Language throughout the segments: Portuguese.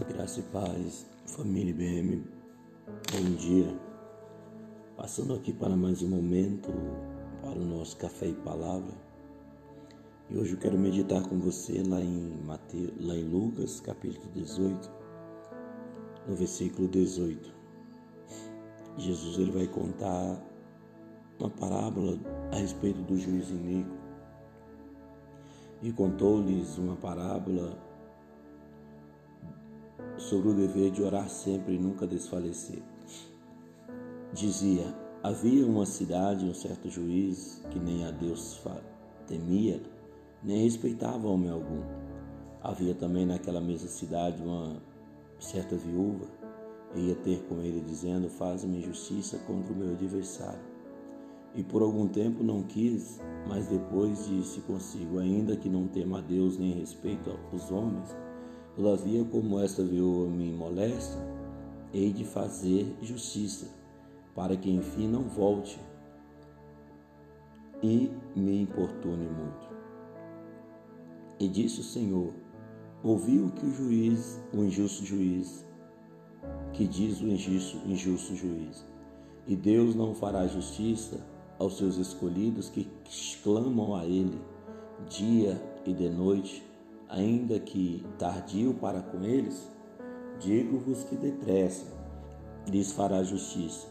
Graça e paz, família IBM, bom dia. Passando aqui para mais um momento para o nosso café e palavra. E hoje eu quero meditar com você lá em Mateus, lá em Lucas, capítulo 18, no versículo 18. Jesus ele vai contar uma parábola a respeito do juiz iníquo. E contou-lhes uma parábola sobre o dever de orar sempre e nunca desfalecer. Dizia: Havia uma cidade, um certo juiz que nem a Deus temia, nem respeitava homem algum. Havia também naquela mesma cidade uma certa viúva, e ia ter com ele, dizendo: Faz-me justiça contra o meu adversário. E por algum tempo não quis, mas depois disse consigo: Ainda que não tema a Deus nem respeito aos homens, Todavia, como esta viúva me molesta, hei de fazer justiça, para que enfim não volte e me importune muito. E disse o Senhor: Ouviu que o juiz, o injusto juiz, que diz o injusto, injusto juiz, e Deus não fará justiça aos seus escolhidos que clamam a Ele dia e de noite ainda que tardio para com eles, digo-vos que depressa lhes fará justiça.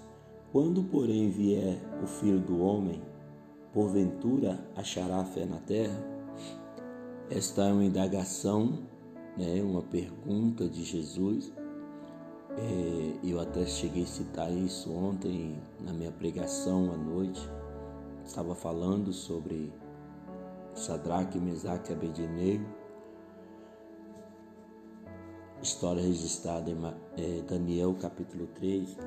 Quando, porém, vier o Filho do Homem, porventura achará fé na terra? Esta é uma indagação, né, uma pergunta de Jesus. É, eu até cheguei a citar isso ontem na minha pregação à noite. Estava falando sobre Sadraque, Mesaque e Abednego história registrada em é, Daniel capítulo 3.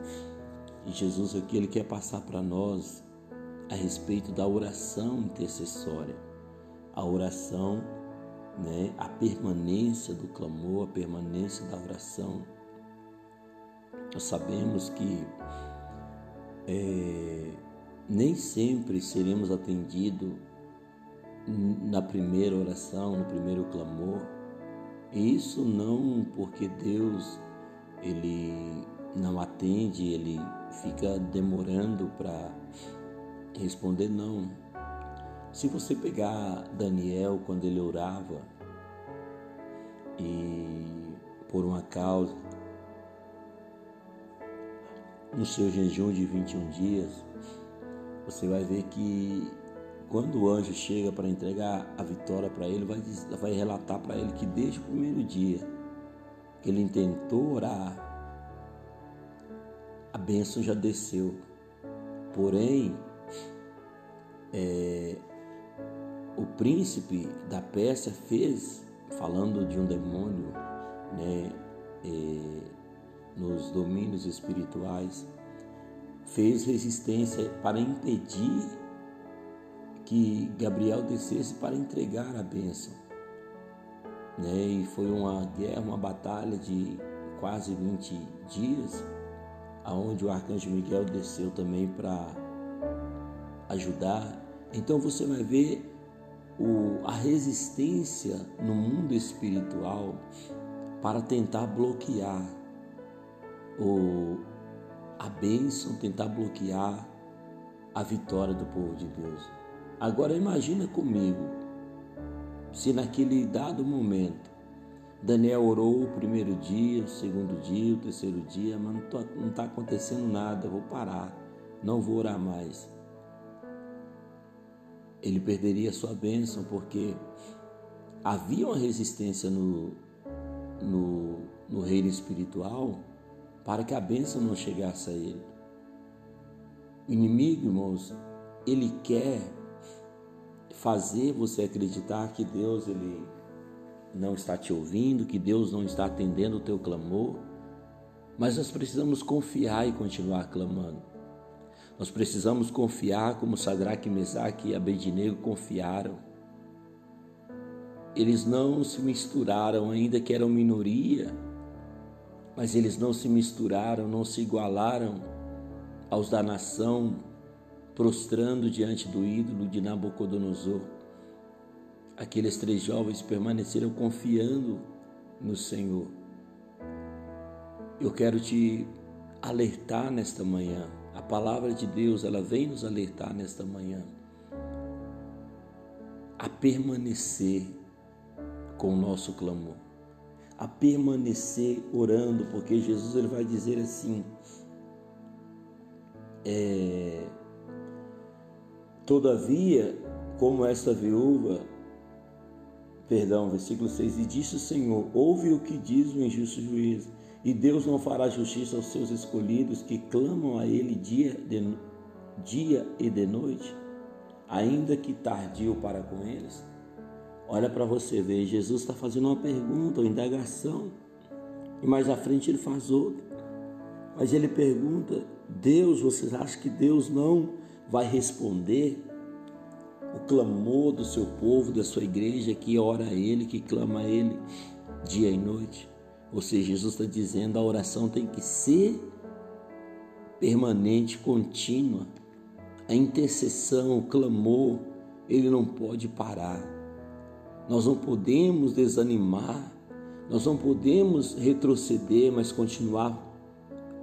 E Jesus aqui ele quer passar para nós a respeito da oração intercessória. A oração, né, a permanência do clamor, a permanência da oração. Nós sabemos que é, nem sempre seremos atendidos na primeira oração, no primeiro clamor, isso não porque Deus ele não atende, ele fica demorando para responder não. Se você pegar Daniel quando ele orava e por uma causa no seu jejum de 21 dias, você vai ver que quando o anjo chega para entregar a vitória para ele, vai, vai relatar para ele que desde o primeiro dia que ele tentou orar, a bênção já desceu. Porém, é, o príncipe da Pérsia fez, falando de um demônio, né, é, nos domínios espirituais, fez resistência para impedir que Gabriel descesse para entregar a bênção. Né? E foi uma guerra, uma batalha de quase 20 dias, aonde o arcanjo Miguel desceu também para ajudar. Então você vai ver o, a resistência no mundo espiritual para tentar bloquear o, a bênção, tentar bloquear a vitória do povo de Deus. Agora imagina comigo, se naquele dado momento Daniel orou o primeiro dia, o segundo dia, o terceiro dia, mas não está acontecendo nada, vou parar, não vou orar mais. Ele perderia sua bênção porque havia uma resistência no, no, no reino espiritual para que a bênção não chegasse a ele. O inimigo, irmãos, ele quer fazer você acreditar que Deus ele não está te ouvindo, que Deus não está atendendo o teu clamor, mas nós precisamos confiar e continuar clamando. Nós precisamos confiar como Sadraque, Mesaque e Abednego confiaram. Eles não se misturaram, ainda que eram minoria, mas eles não se misturaram, não se igualaram aos da nação prostrando diante do ídolo de Nabucodonosor. Aqueles três jovens permaneceram confiando no Senhor. eu quero te alertar nesta manhã. A palavra de Deus, ela vem nos alertar nesta manhã a permanecer com o nosso clamor, a permanecer orando, porque Jesus ele vai dizer assim: é, Todavia, como esta viúva, perdão, versículo 6, e disse o Senhor: Ouve o que diz o injusto juiz, e Deus não fará justiça aos seus escolhidos que clamam a Ele dia, de, dia e de noite, ainda que tardio para com eles? Olha para você ver, Jesus está fazendo uma pergunta, uma indagação, e mais à frente ele faz outra. Mas ele pergunta: Deus, vocês acham que Deus não vai responder o clamor do seu povo, da sua igreja que ora a Ele, que clama a Ele dia e noite? Ou seja, Jesus está dizendo a oração tem que ser permanente, contínua. A intercessão, o clamor, ele não pode parar. Nós não podemos desanimar, nós não podemos retroceder, mas continuar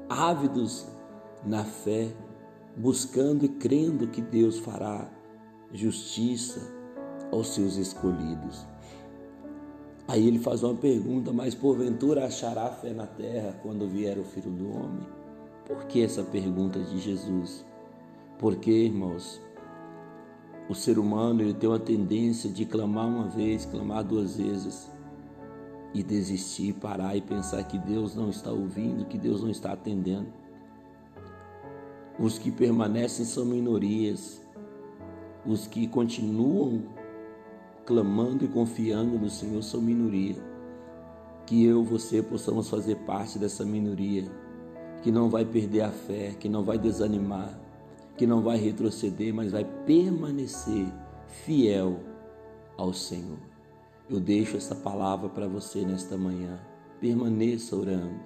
ávidos na fé, buscando e crendo que Deus fará justiça aos seus escolhidos. Aí ele faz uma pergunta, mas porventura achará fé na terra quando vier o Filho do Homem? Por que essa pergunta de Jesus? Porque, irmãos, o ser humano ele tem uma tendência de clamar uma vez, clamar duas vezes e desistir, parar e pensar que Deus não está ouvindo, que Deus não está atendendo. Os que permanecem são minorias. Os que continuam clamando e confiando no Senhor são minoria. Que eu, você possamos fazer parte dessa minoria, que não vai perder a fé, que não vai desanimar, que não vai retroceder, mas vai permanecer fiel ao Senhor. Eu deixo essa palavra para você nesta manhã. Permaneça orando,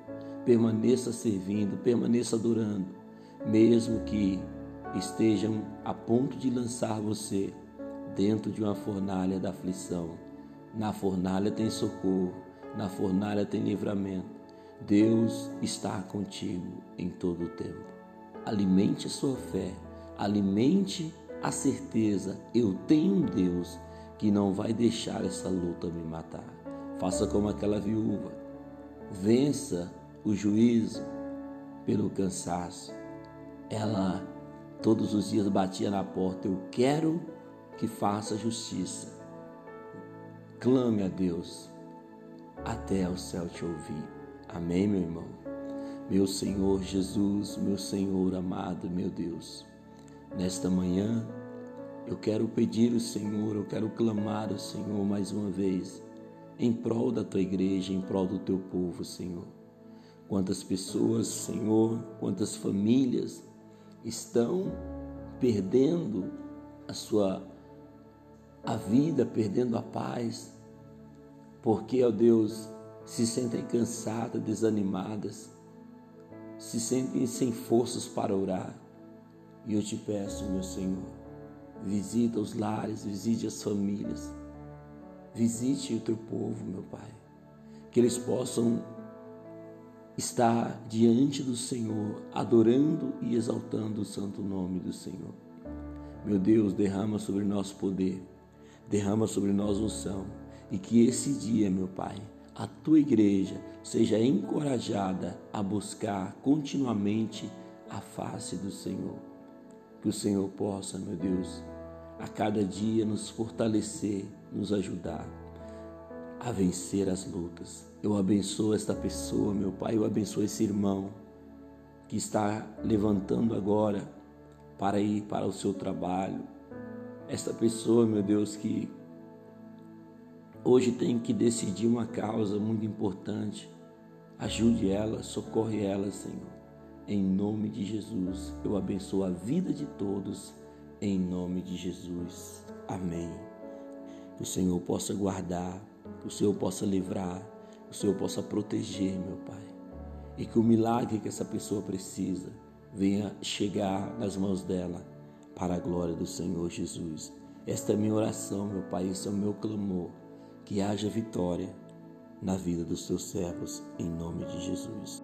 permaneça servindo, permaneça adorando, mesmo que estejam a ponto de lançar você dentro de uma fornalha da aflição. Na fornalha tem socorro, na fornalha tem livramento. Deus está contigo em todo o tempo. Alimente a sua fé, alimente a certeza: eu tenho um Deus que não vai deixar essa luta me matar. Faça como aquela viúva. Vença o juízo pelo cansaço. Ela todos os dias batia na porta: Eu quero que faça justiça. Clame a Deus até o céu te ouvir. Amém, meu irmão? Meu Senhor Jesus, meu Senhor amado, meu Deus, nesta manhã eu quero pedir ao Senhor, eu quero clamar ao Senhor mais uma vez, em prol da tua igreja, em prol do teu povo, Senhor. Quantas pessoas, Senhor, quantas famílias estão perdendo a sua a vida, perdendo a paz, porque, ó Deus, se sentem cansadas, desanimadas, se sentem sem forças para orar. E eu te peço, meu Senhor, visita os lares, visite as famílias, visite o teu povo, meu Pai, que eles possam estar diante do Senhor, adorando e exaltando o santo nome do Senhor. Meu Deus, derrama sobre nós poder, derrama sobre nós unção, e que esse dia, meu Pai, a tua igreja seja encorajada a buscar continuamente a face do Senhor. Que o Senhor possa, meu Deus, a cada dia nos fortalecer, nos ajudar a vencer as lutas. Eu abençoo esta pessoa, meu Pai, eu abençoo esse irmão que está levantando agora para ir para o seu trabalho. Esta pessoa, meu Deus, que hoje tem que decidir uma causa muito importante. Ajude ela, socorre ela, Senhor. Em nome de Jesus, eu abençoo a vida de todos. Em nome de Jesus. Amém. Que o Senhor possa guardar o Senhor possa livrar, o Senhor possa proteger, meu Pai. E que o milagre que essa pessoa precisa venha chegar nas mãos dela para a glória do Senhor Jesus. Esta é a minha oração, meu Pai, esse é o meu clamor. Que haja vitória na vida dos teus servos, em nome de Jesus.